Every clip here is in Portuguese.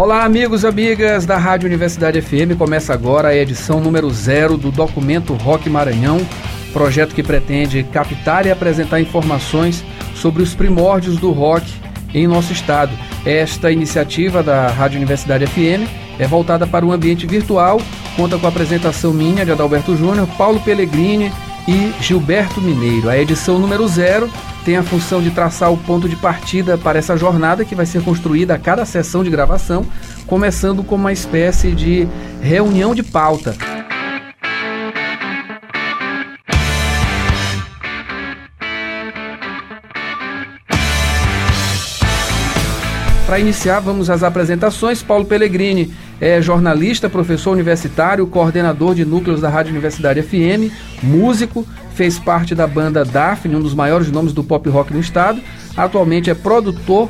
Olá, amigos e amigas da Rádio Universidade FM. Começa agora a edição número zero do documento Rock Maranhão, projeto que pretende captar e apresentar informações sobre os primórdios do rock em nosso estado. Esta iniciativa da Rádio Universidade FM é voltada para o ambiente virtual, conta com a apresentação minha de Adalberto Júnior, Paulo Pellegrini e Gilberto Mineiro. A edição número zero tem a função de traçar o ponto de partida para essa jornada que vai ser construída a cada sessão de gravação, começando com uma espécie de reunião de pauta. Para iniciar, vamos às apresentações. Paulo Pellegrini é jornalista, professor universitário, coordenador de núcleos da Rádio Universidade FM, músico, fez parte da banda Daphne, um dos maiores nomes do pop rock no estado. Atualmente é produtor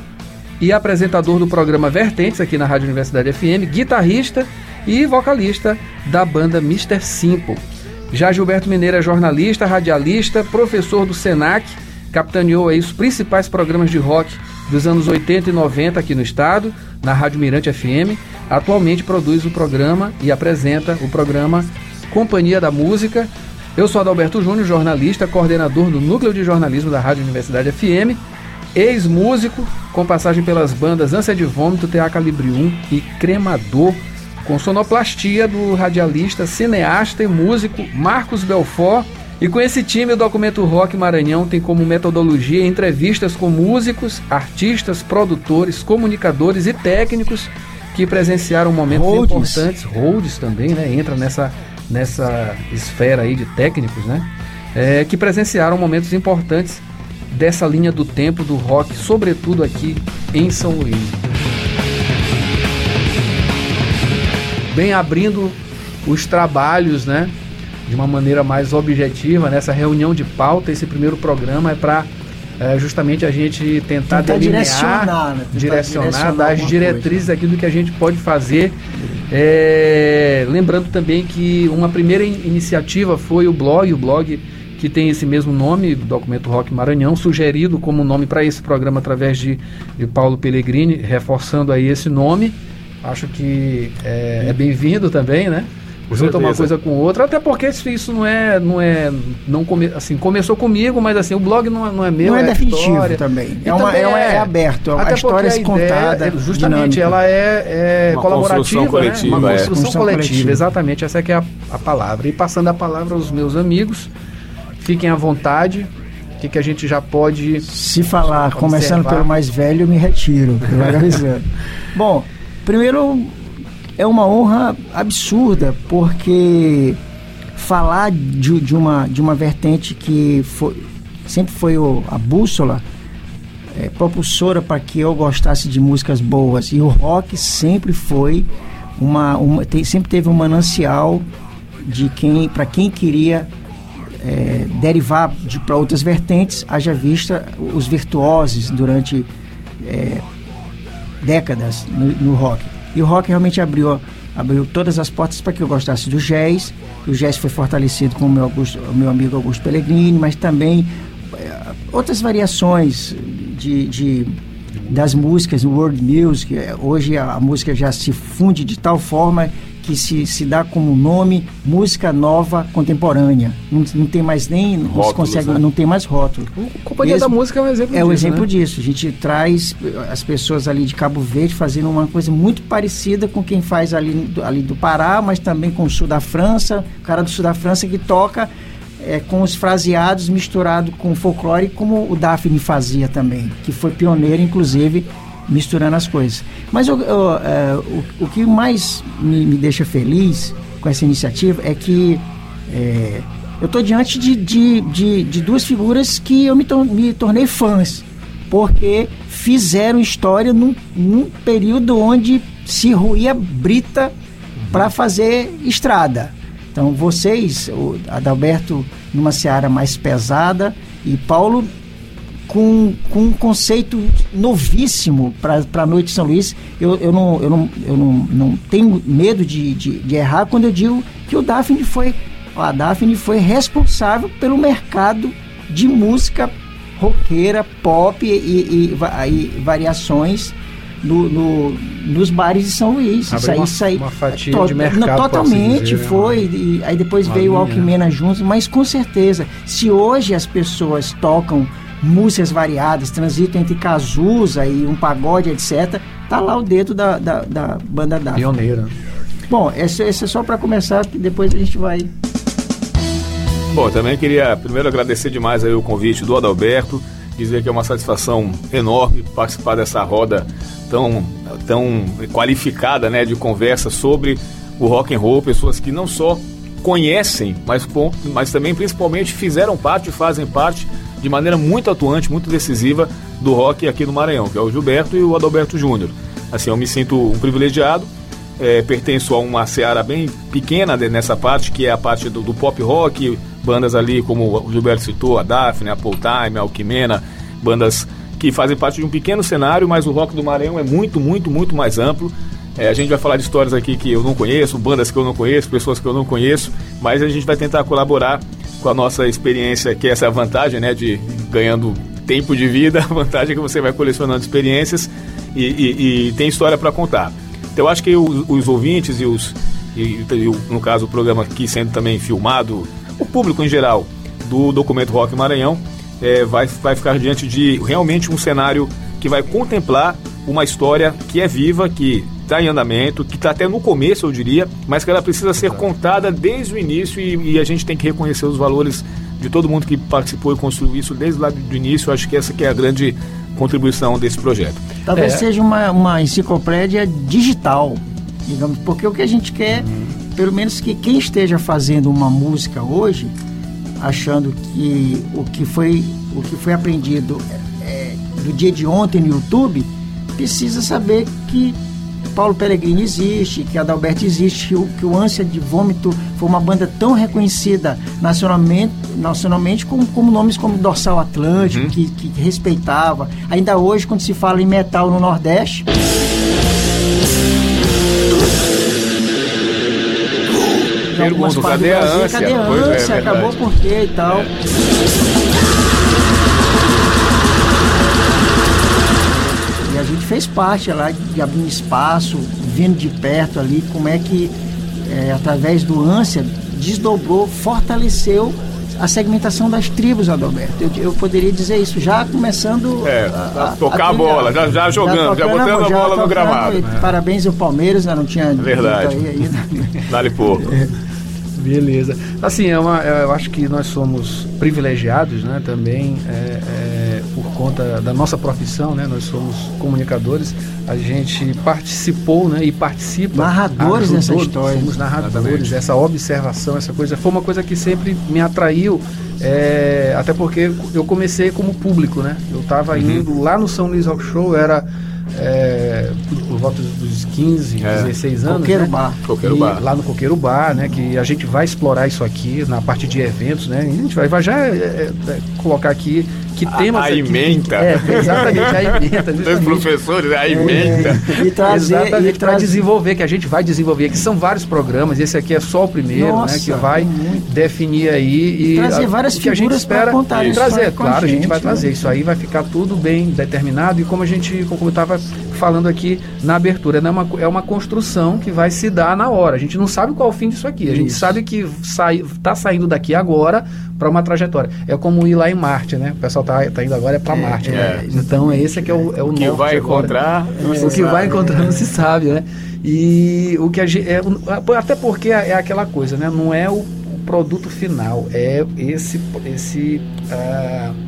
e apresentador do programa Vertentes aqui na Rádio Universidade FM, guitarrista e vocalista da banda Mr. Simple. Já Gilberto Mineiro é jornalista, radialista, professor do SENAC, capitaneou aí os principais programas de rock dos anos 80 e 90 aqui no estado, na Rádio Mirante FM. Atualmente produz o programa e apresenta o programa Companhia da Música. Eu sou Adalberto Júnior, jornalista, coordenador do Núcleo de Jornalismo da Rádio Universidade FM, ex-músico, com passagem pelas bandas Ânsia de Vômito, TA Calibre 1 e Cremador, com sonoplastia do radialista, cineasta e músico Marcos Belfort e com esse time, o Documento Rock Maranhão tem como metodologia entrevistas com músicos, artistas, produtores, comunicadores e técnicos que presenciaram momentos Holds. importantes. Holds também, né? Entra nessa, nessa esfera aí de técnicos, né? É, que presenciaram momentos importantes dessa linha do tempo do rock, sobretudo aqui em São Luís. Bem abrindo os trabalhos, né? De uma maneira mais objetiva nessa reunião de pauta. Esse primeiro programa é para é, justamente a gente tentar, tentar delinear, direcionar, né? tentar direcionar, direcionar dar as diretrizes daquilo que a gente pode fazer. É, lembrando também que uma primeira in iniciativa foi o blog, o blog que tem esse mesmo nome, Documento Rock Maranhão, sugerido como nome para esse programa através de, de Paulo Pellegrini, reforçando aí esse nome. Acho que é, é bem-vindo também, né? Junta uma coisa com outra, até porque isso não é, não é, não come, assim, começou comigo, mas assim, o blog não, é, não é meu, não é, é definitivo história. também. É, uma, também é, é, aberto, é a história a contada, é, justamente, dinâmica. ela é, é uma colaborativa, né? coletiva, uma construção, construção coletiva, coletiva, exatamente, essa é a, a palavra. E passando a palavra aos meus amigos, fiquem à vontade, o que, que a gente já pode se falar, observar. começando pelo mais velho, me retiro. Bom, primeiro é uma honra absurda, porque falar de, de, uma, de uma vertente que foi, sempre foi o, a bússola é, propulsora para que eu gostasse de músicas boas. E o rock sempre foi uma, uma sempre teve um manancial de quem para quem queria é, derivar de, para outras vertentes, haja vista os virtuosos durante é, décadas no, no rock. E o rock realmente abriu, abriu todas as portas para que eu gostasse do jazz. O jazz foi fortalecido com o meu, Augusto, o meu amigo Augusto Pellegrini, mas também é, outras variações de, de das músicas, world music. Hoje a, a música já se funde de tal forma que se, se dá como nome música nova contemporânea. Não, não tem mais nem. Rótulos, consegue, né? não tem mais rótulo. A Companhia Mesmo, da Música é um exemplo é disso. É um exemplo né? disso. A gente traz as pessoas ali de Cabo Verde fazendo uma coisa muito parecida com quem faz ali, ali do Pará, mas também com o sul da França. O cara do sul da França que toca é, com os fraseados misturado com folclore, como o Daphne fazia também, que foi pioneiro, inclusive, misturando as coisas. Mas eu, eu, é, o, o que mais me, me, deixa feliz com essa iniciativa é que é, eu estou diante de, de, de, de, duas figuras que eu me, tor me tornei fãs, porque fizeram história num, num período onde se ruía brita para fazer estrada. Então vocês, o Adalberto numa seara mais pesada e Paulo com, com um conceito novíssimo para a Noite de São Luís. Eu, eu, não, eu, não, eu não, não tenho medo de, de, de errar quando eu digo que o Daphne foi, a Daphne foi responsável pelo mercado de música roqueira, pop e, e, e variações no, no, nos bares de São Luís. Abriu isso aí, isso aí, uma fatia to, de mercado. Não, totalmente dizer, né? foi. E, aí depois uma veio o Alquimena juntos, mas com certeza, se hoje as pessoas tocam músicas variadas, transitam entre Cazuza e um pagode, etc., tá lá o dedo da, da, da banda da Pioneira. Bom, esse, esse é só para começar, que depois a gente vai. Bom, também queria primeiro agradecer demais aí o convite do Adalberto, dizer que é uma satisfação enorme participar dessa roda tão, tão qualificada né, de conversa sobre o rock and roll, pessoas que não só conhecem, mas, mas também principalmente fizeram parte e fazem parte de maneira muito atuante, muito decisiva do rock aqui no Maranhão, que é o Gilberto e o Adalberto Júnior. Assim, eu me sinto um privilegiado, é, pertenço a uma seara bem pequena nessa parte, que é a parte do, do, pop rock, bandas ali como o Gilberto citou, a Daphne, a Paul Time, a Alquimena, bandas que fazem parte de um pequeno cenário, mas o rock do Maranhão é muito, muito, muito mais amplo. É, a gente vai falar de histórias aqui que eu não conheço, bandas que eu não conheço, pessoas que eu não conheço, mas a gente vai tentar colaborar com a nossa experiência, que é essa vantagem, né, de ganhando tempo de vida, a vantagem é que você vai colecionando experiências e, e, e tem história para contar. Então eu acho que os, os ouvintes e os, e, no caso o programa aqui sendo também filmado, o público em geral do documento Rock Maranhão é, vai, vai ficar diante de realmente um cenário que vai contemplar uma história que é viva, que está em andamento, que está até no começo, eu diria, mas que ela precisa ser contada desde o início e, e, a gente tem que reconhecer os valores de todo mundo que participou e construiu isso desde lá do início. Eu acho que essa que é a grande contribuição desse projeto. Talvez é. seja uma, uma enciclopédia digital, digamos, porque o que a gente quer, uhum. pelo menos que quem esteja fazendo uma música hoje, achando que o que foi, o que foi aprendido é, do dia de ontem no YouTube, precisa saber que Paulo Pellegrini existe, que Adalberto existe, que o, que o Ânsia de Vômito foi uma banda tão reconhecida nacionalmente, nacionalmente como, como nomes como Dorsal Atlântico, uhum. que, que respeitava. Ainda hoje, quando se fala em metal no Nordeste. Pergunto, cadê a ânsia? Cadê a ânsia? É, Acabou por quê e tal. É. gente fez parte lá de abrir um espaço, vendo de perto ali como é que, é, através do ânsia, desdobrou, fortaleceu a segmentação das tribos, Adalberto. Eu, eu poderia dizer isso já começando é, a, a, tocar a, a bola, já, já jogando, já, já botando a bola no gramado. Parabéns ao Palmeiras, né? não tinha. Verdade. Aí, aí, Dá-lhe pouco. É. Beleza. Assim, é uma, é, eu acho que nós somos privilegiados, né, também é, é, por conta da nossa profissão, né, nós somos comunicadores, a gente participou, né, e participa. Narradores nessa história. Somos narradores, Exatamente. essa observação, essa coisa, foi uma coisa que sempre me atraiu, é, até porque eu comecei como público, né, eu estava uhum. indo lá no São Luís Rock Show, era é, por volta dos 15, é. 16 anos. Coqueiro né? Bar. Coqueiro e, Bar. Lá no Coqueiro Bar, né? Que a gente vai explorar isso aqui na parte de eventos, né? E a gente vai, vai já é, é, é colocar aqui que temas. A emenda. É, exatamente, a emenda. Dois professores, a emenda. É, e trazer. Exatamente, para desenvolver, que a gente vai desenvolver, que são vários programas, esse aqui é só o primeiro, Nossa, né? Que vai definir aí. E trazer várias a, figuras que a gente espera contar isso. Trazer, claro, a gente, vai trazer. Né? Isso aí vai ficar tudo bem determinado e como a gente, como eu estava falando aqui na abertura, é uma, é uma construção que vai se dar na hora. A gente não sabe qual é o fim disso aqui. A gente Isso. sabe que está saindo daqui agora para uma trajetória. É como ir lá em Marte, né? O pessoal tá, tá indo agora é para é, Marte. Né? É, então é esse que é o, é o, o que vai encontrar. o que vai encontrar não se sabe, né? E o que a gente, é, até porque é aquela coisa, né? Não é o, o produto final, é esse esse uh,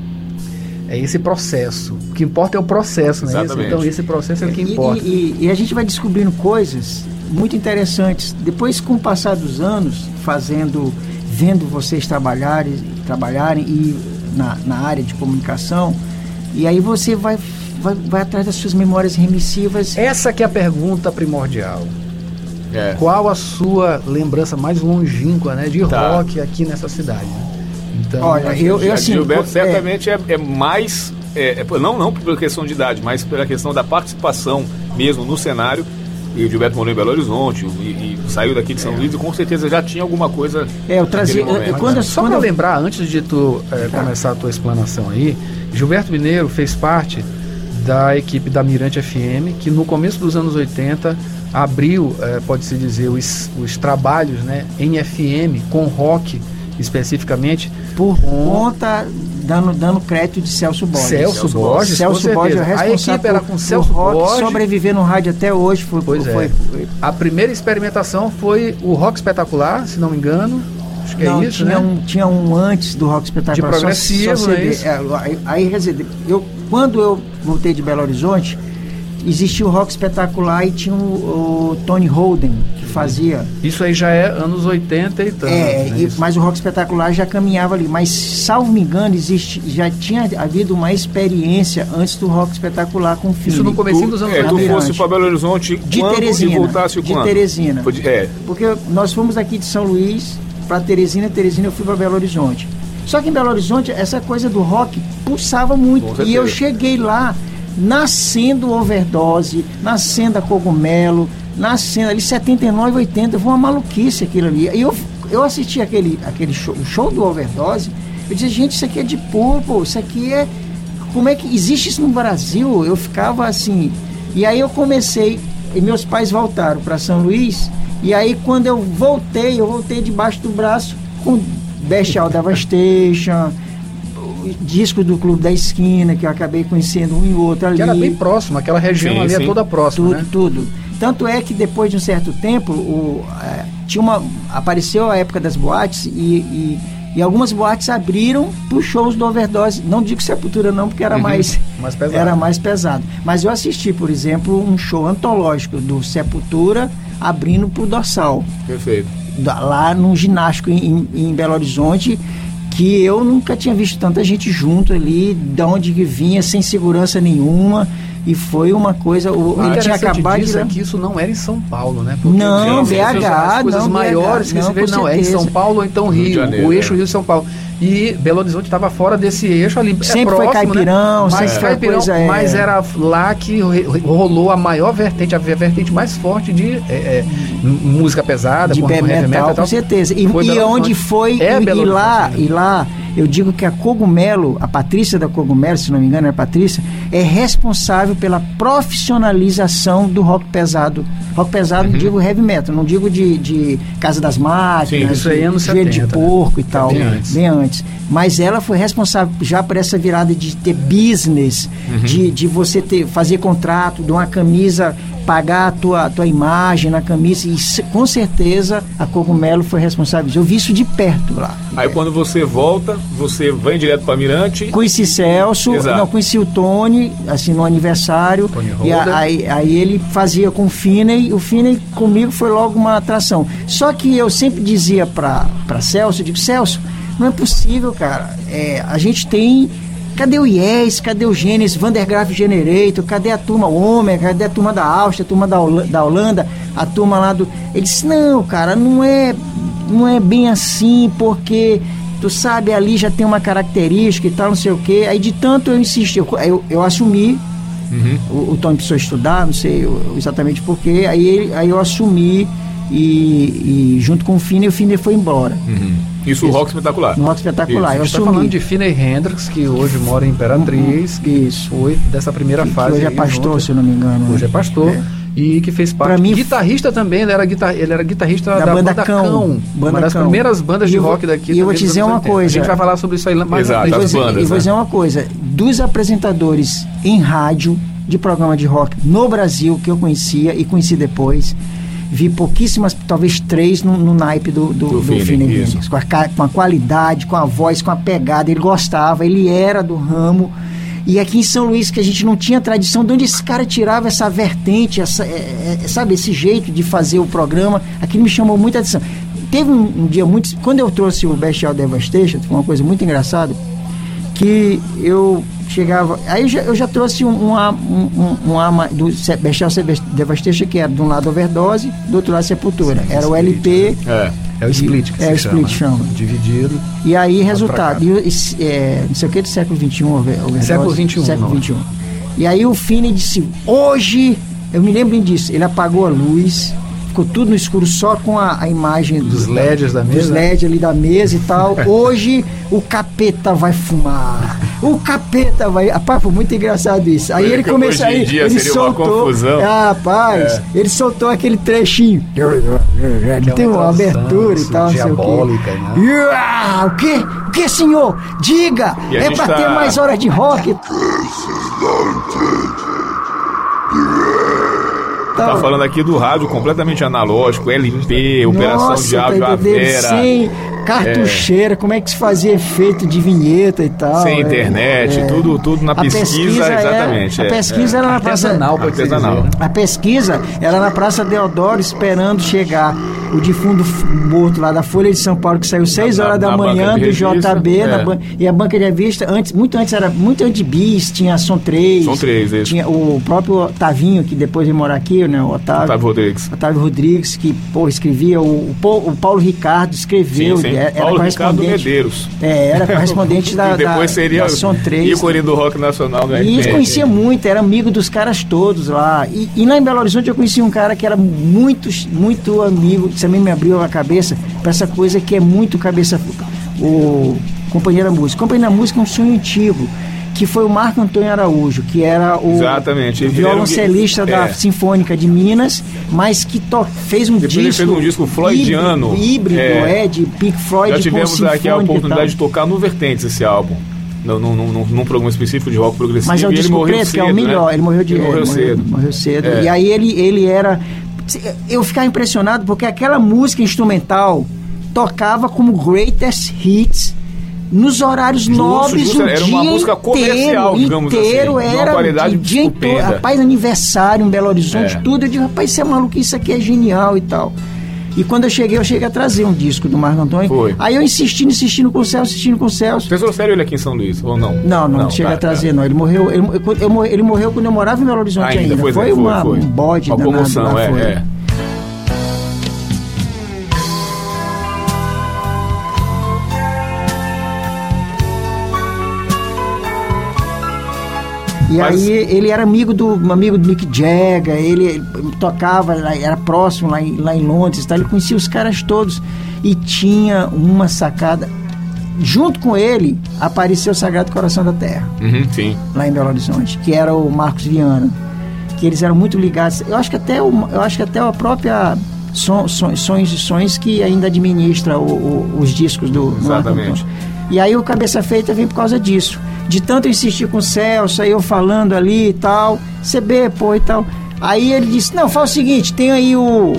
é esse processo. O que importa é o processo, né? Então, esse processo é o que importa. E, e, e, a gente vai descobrindo coisas muito interessantes. Depois, com o passar dos anos, fazendo, vendo vocês trabalharem, trabalharem e na, na área de comunicação, e aí você vai, vai, vai atrás das suas memórias remissivas. Essa que é a pergunta primordial. É. Qual a sua lembrança mais longínqua né, de tá. rock aqui nessa cidade? Né? Então, Olha, eu, eu assim, Gilberto é, certamente é, é mais, é, é, não, não por questão de idade, mas pela questão da participação mesmo no cenário. E o Gilberto morou em Belo Horizonte e, e saiu daqui de São é. Luís e com certeza já tinha alguma coisa. É, eu trazia. Eu, quando, né? Só para lembrar, antes de tu é, começar a tua explanação aí, Gilberto Mineiro fez parte da equipe da Mirante FM, que no começo dos anos 80 abriu, é, pode-se dizer, os, os trabalhos né, em FM com rock especificamente. Por conta, dando, dando crédito de Celso Borges. Celso, Celso Borges, Celso Borges é responsável A equipe era com Celso rock, Borges. sobreviver no rádio até hoje. Foi, pois foi, é. Foi. A primeira experimentação foi o Rock Espetacular, se não me engano. Acho que não, é isso, tinha né? Um, tinha um antes do Rock Espetacular. De progressivo, só, só CD. É é, aí, eu, quando eu voltei de Belo Horizonte, existia o Rock Espetacular e tinha o, o Tony Holden, fazia. Isso aí já é anos 80 e tanto. É, né? e, mas o Rock Espetacular já caminhava ali. Mas, salvo me engano, existe, já tinha havido uma experiência antes do Rock Espetacular com o filme. Isso no começo dos anos é, tu fosse para Belo Horizonte de Teresina, e voltasse de quando? Teresina. De, é. Porque nós fomos aqui de São Luís para Teresina, Teresina eu fui para Belo Horizonte. Só que em Belo Horizonte, essa coisa do rock pulsava muito. E eu cheguei lá nascendo overdose, nascendo a cogumelo, nascendo ali 79, 80, foi uma maluquice aquilo ali. E eu, eu assisti aquele, aquele show, o show do overdose, eu dizia, gente, isso aqui é de purple, isso aqui é. Como é que existe isso no Brasil? Eu ficava assim. E aí eu comecei, e meus pais voltaram para São Luís, e aí quando eu voltei, eu voltei debaixo do braço com Bestial Devastation discos do Clube da Esquina, que eu acabei conhecendo um e outro ali. Que era bem próximo, aquela região sim, ali sim. é toda próxima. Tudo, né? tudo. Tanto é que depois de um certo tempo, o, é, tinha uma, apareceu a época das boates e, e, e algumas boates abriram para os shows do Overdose. Não digo Sepultura não, porque era uhum. mais, mais pesado. era mais pesado. Mas eu assisti, por exemplo, um show antológico do Sepultura abrindo para o Dorsal. Perfeito. Lá no ginástico em, em Belo Horizonte que eu nunca tinha visto tanta gente junto ali, de onde que vinha, sem segurança nenhuma. E foi uma coisa. O, o ele tinha acabado de. É que isso não era em São Paulo, né? Porque não, BH. As coisas não, maiores BH, que não, se vê, não, é em São Paulo ou então Rio, Janeiro, o eixo é. Rio-São Paulo. E Belo Horizonte estava fora desse eixo ali. Sempre é próximo, foi caipirão, né? mas, sempre caipirão, coisa, é. mas era lá que rolou a maior vertente, a vertente mais forte de é, é, música pesada, de com metal, metal, com certeza. E, e onde foi é e, e lá e lá eu digo que a Cogumelo, a Patrícia da Cogumelo, se não me engano, é a Patrícia, é responsável pela profissionalização do rock pesado. Rock pesado, Uhum. digo heavy metal, não digo de, de Casa das Máquinas, Sim, isso aí é anos Joelho de 70, Porco e tal, bem antes. bem antes. Mas ela foi responsável já por essa virada de ter business, Uhum. de, de você ter, fazer contrato, de uma camisa, pagar a tua, a tua imagem na camisa. E com certeza a Cogumelo foi responsável. Eu vi isso de perto lá. Aí quando você volta, você vem direto para Mirante. Conheci Celso, Exato. não, conheci o Tony, assim, no aniversário. Tony e a- aí, aí ele fazia com o Finney, o Finney comigo foi logo uma atração. Só que eu sempre dizia pra Celso, eu digo, Celso, não é possível, cara. É, a gente tem. Cadê o Yes? Cadê o Gênesis? Vandergraaf Generator? Cadê a turma Ômega? Cadê a turma da Áustria? A turma da, da Holanda? A turma lá do. Ele disse, não, cara, não é, não é bem assim, porque tu sabe, ali já tem uma característica e tal, não sei o quê. Aí de tanto eu insisti, eu, eu, eu assumi, o, o Tony precisou estudar, não sei exatamente porquê, aí, aí eu assumi e, e junto com o Finer, o Finer foi embora. Isso, o rock espetacular. Rock espetacular. A Eu assumi. falando de Finney Hendrix, que hoje mora em Imperatriz, que Isso. foi dessa primeira Que- que fase. hoje é pastor, junto. se eu não me engano. Hoje é pastor. E que fez parte. Pra mim, guitarrista também, ele era, guitar, ele era guitarrista Da da, banda banda Cão. Cão. Banda uma das Cão. primeiras bandas de eu rock daqui. e eu vou te dizer uma 80. coisa. A gente vai falar sobre isso aí mais Exato, E vou, e vou né? dizer uma coisa: dos apresentadores em rádio de programa de rock no Brasil que eu conhecia e conheci depois, vi pouquíssimas, talvez três no, no naipe do, do, Do do com a, com a qualidade, com a voz, com a pegada. Ele gostava, ele era do ramo. E aqui em São Luís, que a gente não tinha tradição, de onde esse cara tirava essa vertente, essa, é, é, sabe, esse jeito de fazer o programa, aquilo me chamou muita atenção. Teve um, um dia muito. Quando eu trouxe o Bestial Devastation, foi uma coisa muito engraçada, que eu chegava. Aí eu já, eu já trouxe um, uma, um, um, uma do Se- Bestial Devastation, que era de um lado overdose, do outro lado sepultura. era o LP. É. É o split que É, se o chama. split chama. Dividido. E aí, resultado, e, e, é, não sei o que do século XXI, over- overdose, Século XXI, Século. XXI. E aí o Fini disse, hoje, eu me lembro disso, ele apagou a luz, ficou tudo no escuro só com a, a imagem Dos do- LEDs da dos mesa. LED ali da mesa e tal. Hoje o capeta vai fumar. O capeta vai. Rapaz, foi muito engraçado isso. Aí ele começou aí, dia ele seria soltou. Uma confusão. Ah, rapaz, é. ele soltou aquele trechinho. Que tem uma abertura e tal, diabólica, não sei o quê. Né? Ah, o quê? O que, senhor? Diga! É pra tá... ter mais horas de rock. Tá falando aqui do rádio completamente analógico, LP, operação Nossa, de áudio tá a Vera. Sim, cartucheira, é. como é que se fazia efeito de vinheta e tal. Sem é, internet, é. tudo, tudo na pesquisa, pesquisa, exatamente. a pesquisa era na praça. Artesanal, A pesquisa era na Praça Deodoro esperando chegar o defunto morto lá da Folha de São Paulo, que saiu 6 horas da manhã do JB, é. ban... e a banca de revista, antes, muito antes era muito antes de bis, tinha Som 3. Som 3, isso. Tinha o próprio Tavinho, que depois veio morar aqui, né? O Otávio. Otávio Rodrigues. Otávio Rodrigues, que, pô, escrevia, o, o Paulo Ricardo escreveu. Sim, sim. Era Paulo correspondente, Ricardo Medeiros. É, era correspondente da, depois seria da Som 3. ícone do rock nacional E conhecia muito, era amigo dos caras todos lá. E, e lá em Belo Horizonte eu conheci um cara que era muito, muito amigo, também me abriu a cabeça para essa coisa que é muito cabeça. O Companhia da Música. Companhia da Música é um sonho antigo que foi o Marco Antônio Araújo, que era o Exatamente. violoncelista da é. Sinfônica de Minas, mas que fez um Depois disco. Ele fez um disco floydiano. Híbrido, é, é de Pink Floyd. Já tivemos aqui a oportunidade de tocar no Vertentes esse álbum. Num, num, num, num, programa específico de rock progressivo. Mas é o disco preto, cedo, que é o melhor. Né? Ele morreu de ele morreu, morreu cedo. Morreu cedo. É. E aí ele, ele era. Eu ficava impressionado porque aquela música instrumental tocava como greatest hits nos horários justo, nobres justo, o era dia uma música comercial, inteiro, digamos inteiro assim, era uma qualidade de dia inteiro, rapaz, aniversário em Belo Horizonte, É. tudo. Eu digo, rapaz, isso é maluco, isso aqui é genial e tal. E quando eu cheguei, eu cheguei a trazer um disco do Marco Antônio. Foi. Aí eu insistindo, insistindo com o Celso, insistindo com o Celso. Vocês trouxeram ele aqui em São Luís, ou não? Não, não, não chega tá, a trazer, tá. não. Ele morreu, ele, ele morreu quando eu morava em Belo Horizonte Ainda, ainda. é, Foi, foi, uma, foi. um bode Uma danado comoção, lá, é, foi. é. E Mas- aí ele era amigo do amigo do Mick Jagger, ele, tocava, era próximo lá em, lá em Londres, tá? ele conhecia os caras todos e tinha uma sacada. Junto com ele apareceu o Sagrado Coração da Terra, Uhum, sim. lá em Belo Horizonte, que era o Marcos Viana, que eles eram muito ligados. Eu acho que até o, eu acho que até a própria Son- Son- Sonhos e Sonhos que ainda administra o- o- os discos do do Exatamente. Antônio. E aí o Cabeça Feita vem por causa disso. De tanto insistir com o Celso, aí eu falando ali e tal, CB, pô, e tal. Aí ele disse, não, faz o seguinte, tem aí o,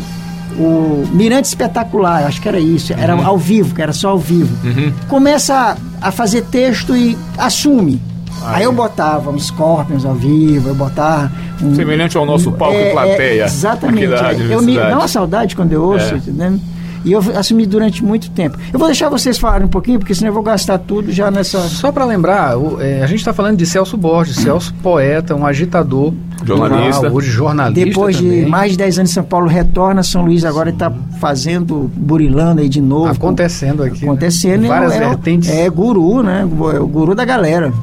o Mirante Espetacular, acho que era isso, era ao vivo, que era só ao vivo. Uhum. Começa a, a fazer texto e assume. Ah, aí é. eu botava um Scorpions ao vivo, eu botava um, Semelhante ao nosso palco é, e plateia. é, exatamente. Eu me, dá uma saudade quando eu ouço, É. entendeu? E eu assumi durante muito tempo. Eu vou deixar vocês falarem um pouquinho, porque senão eu vou gastar tudo já nessa. Só para lembrar, o- é, a gente está falando de Celso Borges, Celso poeta, um agitador, Jornalista. rural, hoje jornalista Depois também. de mais de 10 anos em São Paulo, retorna a São Luís, agora está fazendo, burilando aí de novo. acontecendo aqui, né? Acontecendo. várias é, é, vertentes. É guru, né? É o guru da galera.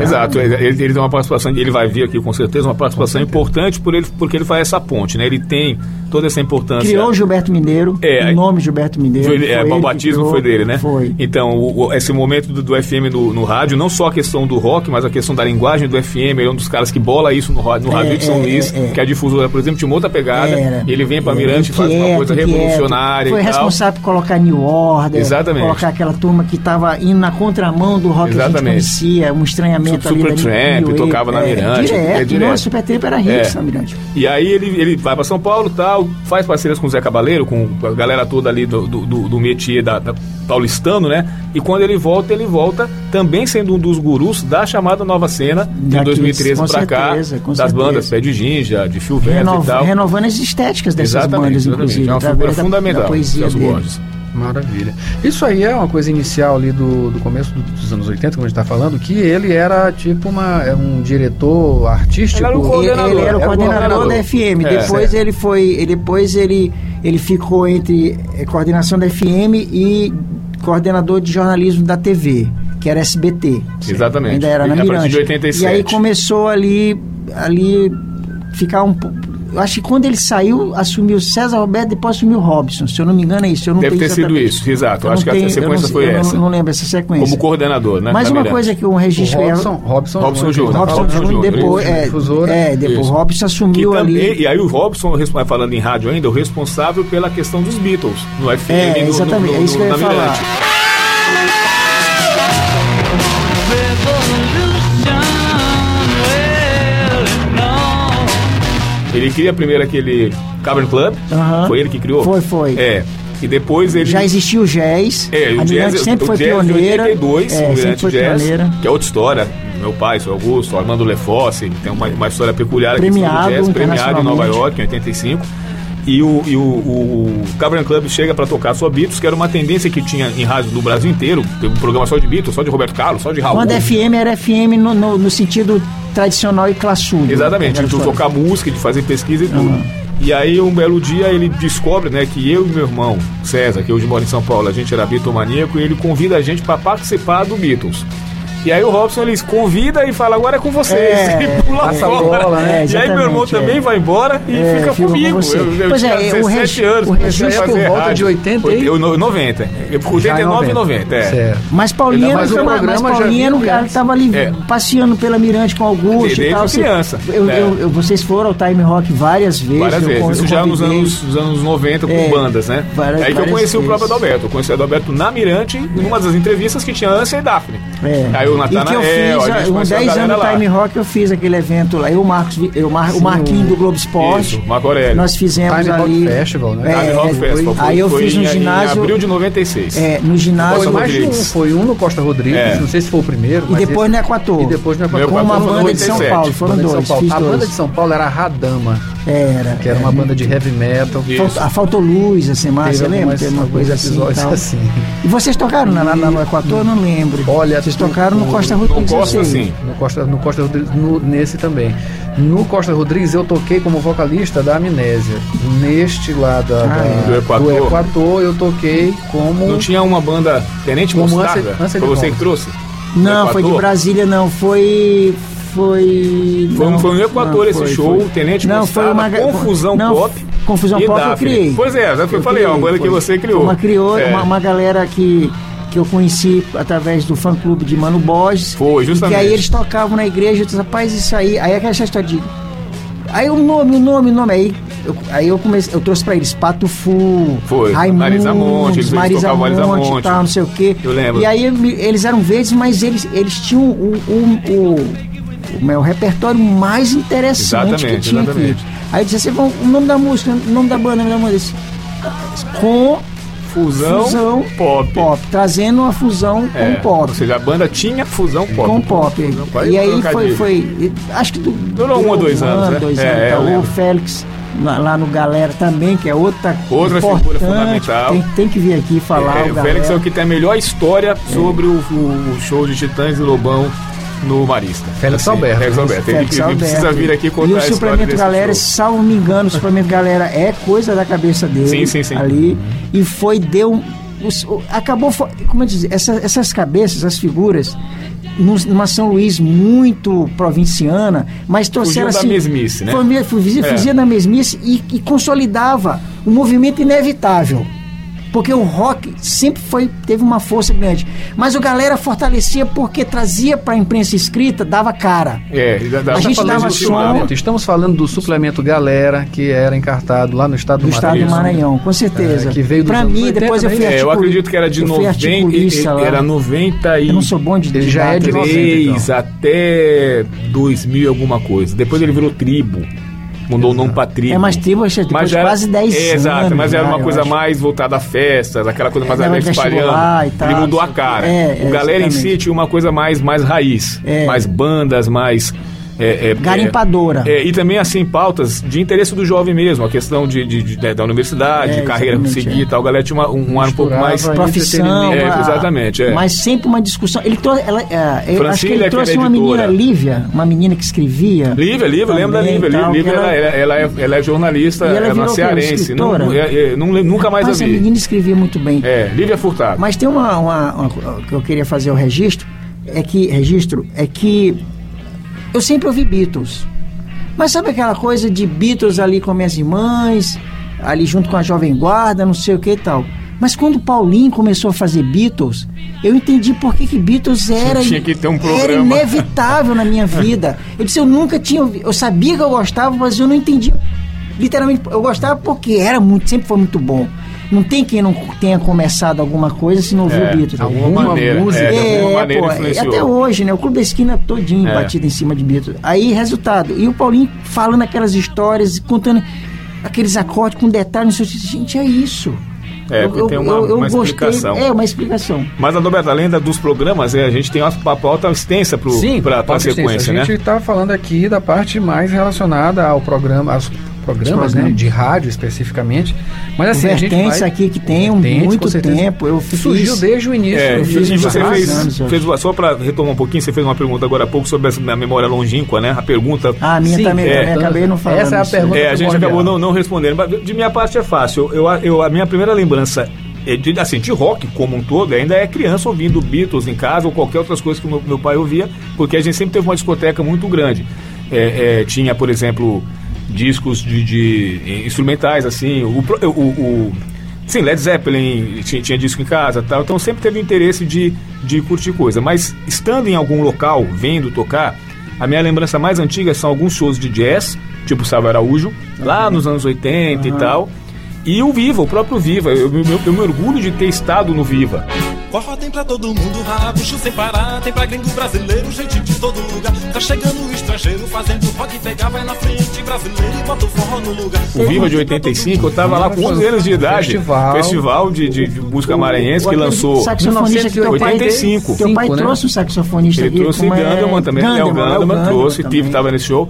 Exato, ele, ele ele tem uma participação, ele vai vir aqui com certeza, uma participação importante por ele, porque ele faz essa ponte, né? Ele tem toda essa importância. Criou Gilberto Mineiro, É, o nome Gilberto Mineiro. Foi, é, o batismo criou, foi dele, né? Foi. Então, o- esse momento do, do FM no, no rádio, não só a questão do rock, mas a questão da linguagem do FM, ele é um dos caras que bola isso no, no rádio de São é, Luís, é, é. que a difusora, por exemplo, tinha uma outra pegada, Era. ele vem para Mirante e faz uma coisa revolucionária Foi e responsável por colocar New Order, Exatamente. colocar aquela turma que estava indo na contramão do rock que a gente Exatamente. conhecia, um estranhamento ali Super da Tramp, New tocava na Mirante, Direto, é, direto. Nossa, Super Tramp era É. hits na Mirante. E aí ele, ele vai para São Paulo tal, faz parcerias com o Zé Cabaleiro, com a galera toda ali do, do, do, do métier da, da paulistano, né? E quando ele volta, ele volta também sendo um dos gurus da chamada nova cena de Daqueles, 2013 com para cá, das certeza. bandas Pé de Ginja, de Fio e tal. renovando as estéticas dessas Exatamente, bandas, exatamente. inclusive. É uma figura da- fundamental, Da poesia Celso dele. Borges. Maravilha. Isso aí é uma coisa inicial ali do, do começo do- dos anos 80, como a gente está falando, que ele era tipo uma, é um diretor artístico. Ele era o Ele, coordenador. ele era o Era o coordenador coordenador. da FM. É. depois ele foi. ele- Depois ele, ele ficou entre eh, coordenação da FM e coordenador de jornalismo da TV, que era SBT. Exatamente. Ainda era E na Mirante. de 87. E aí começou ali, ali ficar um eu acho que quando ele saiu, assumiu César Roberto, depois assumiu Robson. Se eu não me engano, é isso. Eu não Deve ter sido isso, exato. Eu acho tenho, que a sequência não, foi eu essa. Não, não lembro essa sequência. Como coordenador, né? Mas uma coisa que um registro. O Robson, Robson, Robson Júnior. Robson Júnior, depois. É, é, depois o Robson assumiu ali. E aí o Robson, falando em rádio ainda, o responsável pela questão dos Beatles no FM, é, exatamente, no, no, no, é isso que eu ia falar. Ele cria primeiro aquele Cavern Club, foi ele que criou? Foi, foi. É. E depois ele. Já existia o jazz. É, o a jazz sempre o foi jazz pioneira. 82, é, Mirante foi Jazz, pioneira. que é outra história. Meu pai, seu Augusto, Armando Lefosse, tem uma, uma história peculiar premiado, aqui jazz, premiado em Nova York em 85. E o, e o, o, Club chega para tocar só Beatles, que era uma tendência que tinha em rádio do Brasil inteiro. Teve um programa só de Beatles, só de Roberto Carlos, só de Raul. Quando FM era FM no, no, no sentido tradicional e classudo. Exatamente, de tocar música, de fazer pesquisa e tudo. Uhum. E aí, um belo dia, ele descobre né, que eu e meu irmão, César, que hoje mora em São Paulo, a gente era Beatlemaníaco, e ele convida a gente para participar do Beatles. E aí o Robson eles convida e fala, agora é com vocês. É, e pula fora. bola, né? E aí meu irmão também vai embora e É, fica com comigo. você. Eu, eu Pois tinha é, o 17 regi- anos, o fazer por volta rádio. de 80 e- Eu, no- 90. Eu, Já 89 e 90, é. Certo. Mas Paulinho, Mas o era um cara que estava ali É. passeando pela Mirante com Augusto Desde e tal. criança, eu, né? eu- eu- vocês foram ao Time Rock várias vezes. Várias eu vezes. Isso já nos anos, nos anos 90 com É, bandas, né? várias- aí que eu conheci o próprio. Adalberto. Eu conheci o Adalberto na Mirante, numa das entrevistas que tinha Ânsia e Daphne. É. Aí o e que eu Natanael, fiz, a gente um conheceu a 10 galera anos no. Time Rock, eu fiz aquele evento lá. Eu, o Marcos, eu, Mar, o Marquinho do Globo Esporte. Isso, Marco Aurélio. Nós fizemos Time Rock ali. Festival, né? É, Time Rock Festival. aí eu foi fiz no em, ginásio. Em abril de 96. É, no ginásio. Foi mais de um, foi um no Costa Rodrigues, É. não sei se foi o primeiro. E depois esse- no Equator. E depois no Equator. Com uma foi banda de São 97. Paulo. Foram dois. Fiz A banda de São Paulo era a Radama, Era. que era uma banda de heavy metal. Faltou, ah, faltou luz, assim, mas você lembra? Teve uma coisa assim, e assim. E vocês tocaram na, na, no Equator? Eu não lembro. Olha, vocês tocaram no no- Costa No Rodrigues. eu Costa, sim. No Costa, no Costa Rodrigues, no- nesse também. No Costa Rodrigues eu toquei como vocalista da Amnésia. Neste lá da, da- é. Do Equator. do Equator eu toquei como. Não tinha uma banda Tenente Mostarda? Foi você que trouxe? Não, No foi de? Brasília, não. Foi. Foi. Foi, não, foi no Equator esse foi, show, foi. Tenente Não, Mostarda, foi uma. Confusão não, Pop. Confusão e Pop eu Daphne. criei. Pois é, já foi, Eu falei, é uma banda que você criou. Uma criou, É. uma, uma galera que, que eu conheci através do fã clube de Mano Borges. Foi, E justamente. que aí eles tocavam na igreja, eu disse, rapaz, isso aí. Aí aquela história de. Aí o nome, o nome, o nome. Aí eu, aí eu comecei, eu trouxe pra eles Pato Fu, Foi, Raimundo, Marisa Monte, eles Marisa Monte e Monte. tal, não sei o quê. Eu lembro. E aí eles eram verdes, mas eles, eles tinham o, o, o, o meu repertório mais interessante que Exatamente, tinha exatamente. aqui. Aí eu disse assim, "Bom, o nome da música, o nome da banda, o nome da. Eu disse, Com Fusão, fusão pop. pop, trazendo uma fusão É, com pop. Ou seja, a banda tinha fusão pop. Com pop. Fusão pop. E aí foi, foi. Acho que du- Durou um ou dois anos, né? dois É, anos. é, o. Félix lá, no Galera também, que é outra Outra figura fundamental. Tem, tem que vir aqui falar. É, o o Félix é o que tem a melhor história sobre o, o- o show de Titãs e Lobão no Marista. Félix Alberto. Félix Alberto. Ele, Félix ele Alberto. precisa vir aqui contar E o suplemento galera, show. salvo me engano, o suplemento galera é coisa da cabeça dele. Sim, sim, sim. Ali. E foi, deu. o- acabou. Como eu dizer, essa- essas cabeças, as figuras. num- Numa São Luís muito provinciana, mas trouxeram Fugiu da assim. mesmice, né? Foi, me- fugia, É. da mesmice e, e consolidava um movimento inevitável. Porque o rock sempre foi teve uma força grande. Mas o galera fortalecia porque trazia para a imprensa escrita, dava cara. É, dá- A gente dava som-. Estamos falando do suplemento Galera, que era encartado lá no estado do, do estado do Maranhão. Maranhão, com certeza. É, que veio anos mim, 80 depois eu fui também. É, eu acredito que era de eu fui 90, articulista lá. era 90 e Eu não sou bom de Ele já é de data. 3 então. até 2000 e alguma coisa. Depois ele virou tribo. Mudou o nome pra tribo. É, mas tribo, acho que depois Mas de já era- quase 10 é, anos. Exato, mas era uma eu coisa mais voltada a festas, aquela coisa mais É, alegre espalhando. e tal, Ele mudou a cara. É, o galera em si tinha uma coisa mais, mais raiz. É. Mais bandas, mais. É, é, Garimpadora. é, e também, assim, pautas de interesse do jovem mesmo, a questão de, de- de- da universidade, É, de carreira exatamente, seguir e é. tal. A galera tinha uma- um, um ar um pouco mais. profissão. É, exatamente, é. Mas sempre uma discussão. Ele trouxe, ela, é, eu acho que ele que trouxe uma menina Lívia, uma menina que escrevia. Lívia, Lívia, lembra da Lívia. tal, Lívia, que ela, ela- ela, ela é, é jornalista, E ela é quê? cearense. Não, é, é, não nunca mais Mas a vi. menina escrevia muito bem. É, Lívia Furtado. Mas tem uma, uma, uma- que eu queria fazer o registro, é que registro é que eu sempre ouvi Beatles. Mas sabe aquela coisa de Beatles ali com minhas irmãs, ali junto com a Jovem Guarda, não sei o que e tal. Mas quando o Paulinho começou a fazer Beatles, eu entendi por que, que Beatles era, um era inevitável na minha vida. Eu disse, eu nunca tinha eu sabia que eu gostava, mas eu não entendi. Literalmente, eu gostava porque era muito, sempre foi muito bom. Não tem quem não tenha começado alguma coisa se não ouviu é, Beatles. Alguma maneira, música. É, é, maneira pô, até hoje, né? O Clube da Esquina todinho é. batido em cima de Beatles. Aí, resultado. E o Paulinho falando aquelas histórias, contando aqueles acordes com detalhes. Gente, é isso. É, eu, tem uma, eu, eu uma explicação. É, uma explicação. Mas a Roberta, além dos programas, é, a gente tem uma, uma pauta extensa para a sequência, né? A gente está falando aqui da parte mais relacionada ao programa, aos programas, né, de rádio especificamente. Mas assim, a gente vai... aqui que tem um muito tempo, eu fiz... Surgiu desde o início. É, eu fiz e você fez, anos, fez só para retomar um pouquinho, você fez uma pergunta agora há pouco sobre a memória longínqua, né? A pergunta... Ah, a minha Sim, também, é, acabei não falando. Essa é a pergunta É, a gente acabou não, não respondendo, mas de minha parte é fácil. Eu, eu, a minha primeira lembrança é de, assim, de rock como um todo, ainda é criança ouvindo Beatles em casa ou qualquer outras coisas que meu, meu pai ouvia, porque a gente sempre teve uma discoteca muito grande. É, é, tinha, por exemplo, discos de, de instrumentais, assim, o, o, o, sim, Led Zeppelin tinha, tinha, disco em casa tal, então sempre teve interesse de, de curtir coisa. Mas estando em algum local, vendo tocar, a minha lembrança mais antiga são alguns shows de jazz, tipo Salve Araújo, lá nos anos 80 uhum. e tal. E o Viva, o próprio Viva. Eu, eu, eu me orgulho de ter estado no Viva. Forró tem pra todo mundo, rabucho sem parar. Tem pra gringo brasileiro, gente de todo lugar. Tá chegando o estrangeiro, fazendo rock pegar, vai na frente brasileiro e bota o forró no lugar. O Viva de 85, eu tava lá com 11 anos de idade. Festival. Festival de, de, de música maranhense que lançou. Saxofonista que 85. Teu pai né? trouxe um saxofonista Ele trouxe Gandaman é... também, Léo Gandaman trouxe, Tive tava nesse show.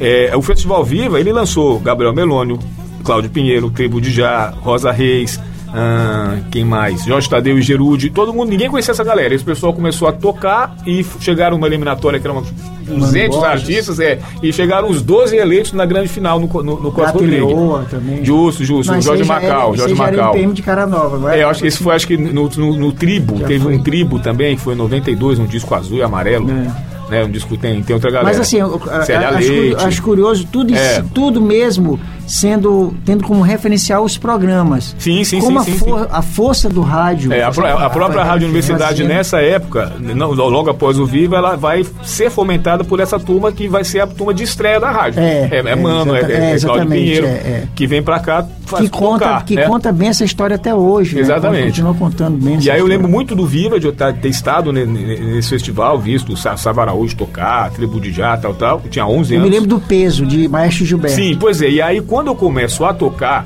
É, o Festival Viva, ele lançou Gabriel Melônio, Cláudio Pinheiro, Tribo de Já, Rosa Reis, ah, quem mais? Jorge Tadeu e Gerude, todo mundo, ninguém conhecia essa galera. Esse pessoal começou a tocar e chegaram uma eliminatória que eram 200 artistas, é, e chegaram os 12 eleitos na grande final no, no, no Costa Rodrigues. também. Justo, justo, Mas Jorge Macau, era, Jorge Macau. Era de cara nova, não é? É, eu acho que esse foi, acho que no, no, no Tribo, Já teve foi. um Tribo também, que foi em 92, um disco azul e amarelo. É né? Um disco tem, tem outra galera. Mas assim, eu, acho, acho, curioso tudo é. isso, tudo mesmo sendo tendo como referencial os programas. Sim, sim, como sim, a, for, a força do rádio. É, a, a, a própria Rádio Universidade nessa época, não, logo após o Viva, ela vai ser fomentada por essa turma que vai ser a turma de estreia da rádio. É, é, é Mano, é, é, é Cláudio Pinheiro, é, que vem pra cá que conta, tocar, que né? conta bem essa história até hoje. Né? Exatamente. Né? Continua contando bem. E aí eu lembro muito do Viva, de eu ter estado nesse festival, visto o Savaraújo tocar, Tribo de Já, tal, tal. Eu tinha 11 eu anos. Eu me lembro do peso de Maestro Gilberto. Sim, pois é. E aí quando eu começo a tocar,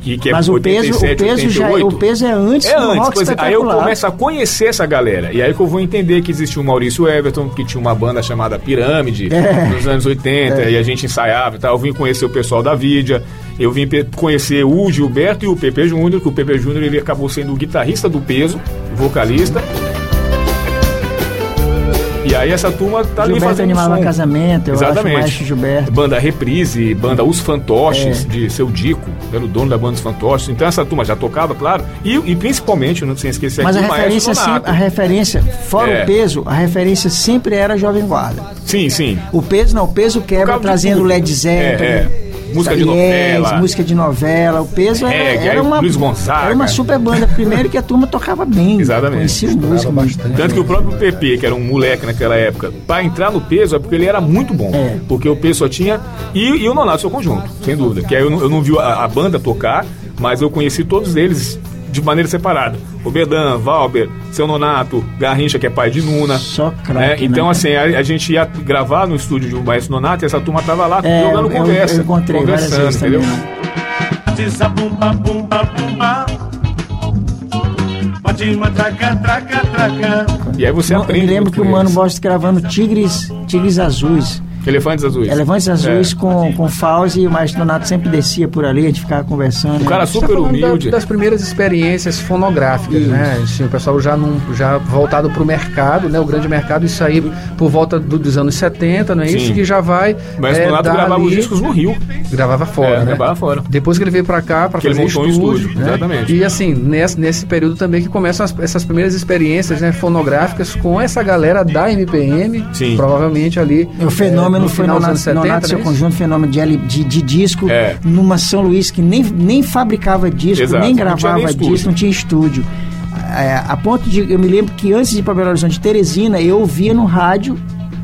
que, que é Mas é 87, o peso, o peso 88, já, o peso é antes é do antes, rock é, Aí eu começo a conhecer essa galera. E aí que eu vou entender que existia o Maurício Everton, que tinha uma banda chamada Pirâmide, é. nos anos 80, é. e a gente ensaiava e tal. Eu vim conhecer o pessoal da Vídia, eu vim conhecer o Gilberto e o Pepe Júnior, que o Pepe Júnior ele acabou sendo o guitarrista do peso, vocalista. E aí essa turma tá Gilberto ali fazendo animava som. casamento, eu Exatamente. acho Gilberto. Banda Reprise, banda Os Fantoches, é. de Seu Dico, era o dono da banda Os Fantoches. Então essa turma já tocava, claro. E, e principalmente, não sem esquecer Mas aqui, a referência, a referência, fora é. o peso, a referência sempre era Jovem Guarda. Sim, sim. O peso não, o peso quebra trazendo Led Zeppelin. É, é música de novela. música de novela. O peso era, Reggae, era uma. Luiz Gonzaga. Era uma super banda. Primeiro que a turma tocava bem. Exatamente. Conhecia música bastante. Tanto que o próprio PP, que era um moleque naquela época, para entrar no peso é porque ele era muito bom. É. Porque o peso só tinha. E, e o Nonato seu conjunto, sem dúvida. Que aí eu não, eu não vi a, a banda tocar, mas eu conheci todos eles de maneira separada. O Bedan, Valber, Seu Nonato, Garrincha, que é pai de Nuna. Só craque, né? Então, né? assim, a, a, gente ia gravar no estúdio de um Maestro Nonato e essa turma tava lá é, jogando eu, conversa. Eu encontrei conversando, entendeu? E aí você aprende. Eu me lembro que o Mano Bosta gravando Tigres, Tigres Azuis. Elefantes Azuis. Elefantes Azuis é. com, com Fauzi e o Maestro Donato sempre descia por ali, a gente ficava conversando. O cara super tá humilde. Da, das primeiras experiências fonográficas, isso. né? Assim, o pessoal já, num, já voltado para o mercado, né? O grande mercado, isso aí por volta do, dos anos 70, não é Sim. isso? Que já vai. Mas é, Donato gravava os discos no Rio. Gravava fora, é, né? Gravava fora. Depois que ele veio para cá, para fazer ele montou estúdio, um estúdio. Né? Exatamente. E assim, nesse, nesse período também que começam as, essas primeiras experiências né, fonográficas com essa galera da MPM. Sim. Provavelmente ali. O fenômeno ano no foi no, no 70, Nonato Seu Conjunto, fenômeno de, de, de disco, é. numa São Luís que nem, nem fabricava disco, Exato. nem gravava nem disco, não tinha estúdio. É, a ponto de. Eu me lembro que antes de ir para Belo Horizonte, Teresina, eu ouvia no rádio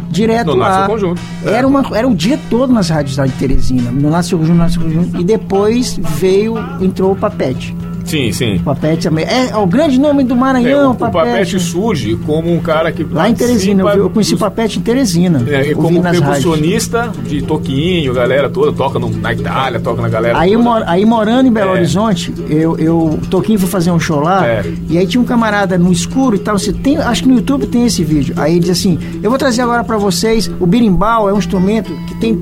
direto no lá. Conjunto. É. Era, uma, era um dia todo nas rádios lá de Teresina, no Nasce Conjunto, no Nasce Conjunto, e depois veio, entrou o Papete. Sim, sim. O Papete é, é o grande nome do Maranhão, é, o, Papete. O Papete surge como um cara que Lá em Teresina, eu, eu conheci o Papete em Teresina. É, como percussionista de toquinho, galera toda, toca no, na Itália, toca na galera aí, mor, aí morando em Belo é. Horizonte, eu, eu toquinho fui fazer um show lá, é. e aí tinha um camarada no escuro e tal, você tem, acho que no YouTube tem esse vídeo. Aí ele diz assim, eu vou trazer agora para vocês, o birimbau é um instrumento que tem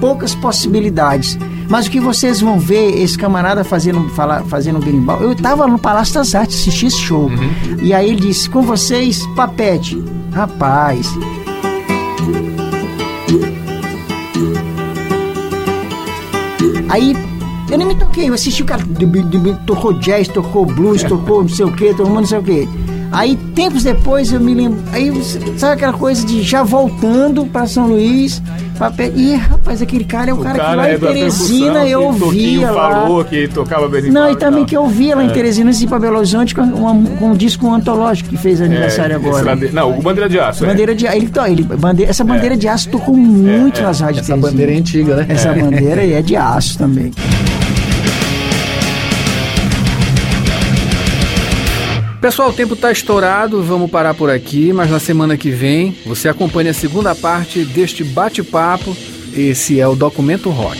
poucas possibilidades. Mas o que vocês vão ver, esse camarada fazendo, fala, fazendo berimbau, eu estava no Palácio das Artes, assisti esse show. Uhum. E aí ele disse, com vocês, Papete. Rapaz, Aí eu nem me toquei, eu assisti o cara tocou jazz, tocou blues, tocou não sei o que, mundo não sei o que. Aí tempos depois eu me lembro, aí sabe aquela coisa de já voltando para São Luiz, Papel. Ih, rapaz, aquele cara é o, o cara, cara, que lá é em Teresina eu ouvia lá. falou que tocava bem Não, e também que eu ouvia lá em é. Teresina, assim, para Belo Horizonte, com, com um disco antológico que fez aniversário é, agora. Não, o Bandeira de Aço. É. Bandeira de Ele, ele, bandeira, essa bandeira de aço tocou muito nas rádios Essa bandeira é antiga, né? Essa bandeira é de aço também. Pessoal, o tempo está estourado, vamos parar por aqui, mas na semana que vem você acompanha a segunda parte deste bate-papo. Esse é o Documento Rock.